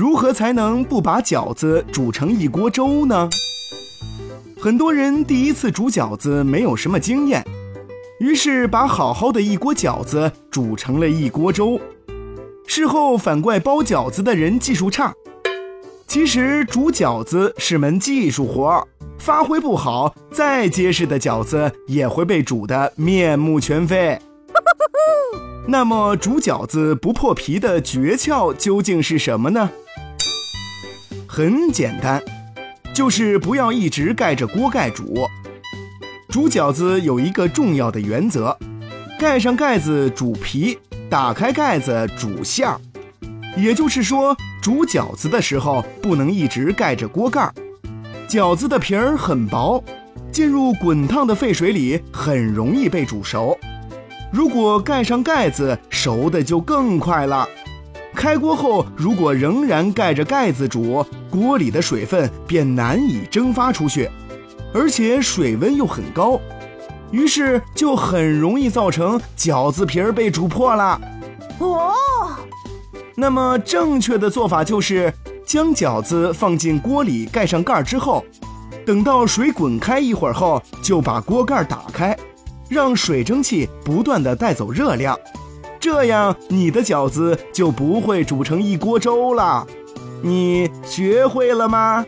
如何才能不把饺子煮成一锅粥呢？很多人第一次煮饺子没有什么经验，于是把好好的一锅饺子煮成了一锅粥。事后反怪包饺子的人技术差。其实煮饺子是门技术活儿，发挥不好，再结实的饺子也会被煮得面目全非。那么煮饺子不破皮的诀窍究竟是什么呢？很简单，就是不要一直盖着锅盖煮。煮饺子有一个重要的原则：盖上盖子煮皮，打开盖子煮馅儿。也就是说，煮饺子的时候不能一直盖着锅盖儿。饺子的皮儿很薄，进入滚烫的沸水里很容易被煮熟。如果盖上盖子，熟的就更快了。开锅后，如果仍然盖着盖子煮，锅里的水分便难以蒸发出去，而且水温又很高，于是就很容易造成饺子皮儿被煮破了。哦。那么正确的做法就是将饺子放进锅里，盖上盖儿之后，等到水滚开一会儿后，就把锅盖打开，让水蒸气不断的带走热量，这样你的饺子就不会煮成一锅粥了。你学会了吗？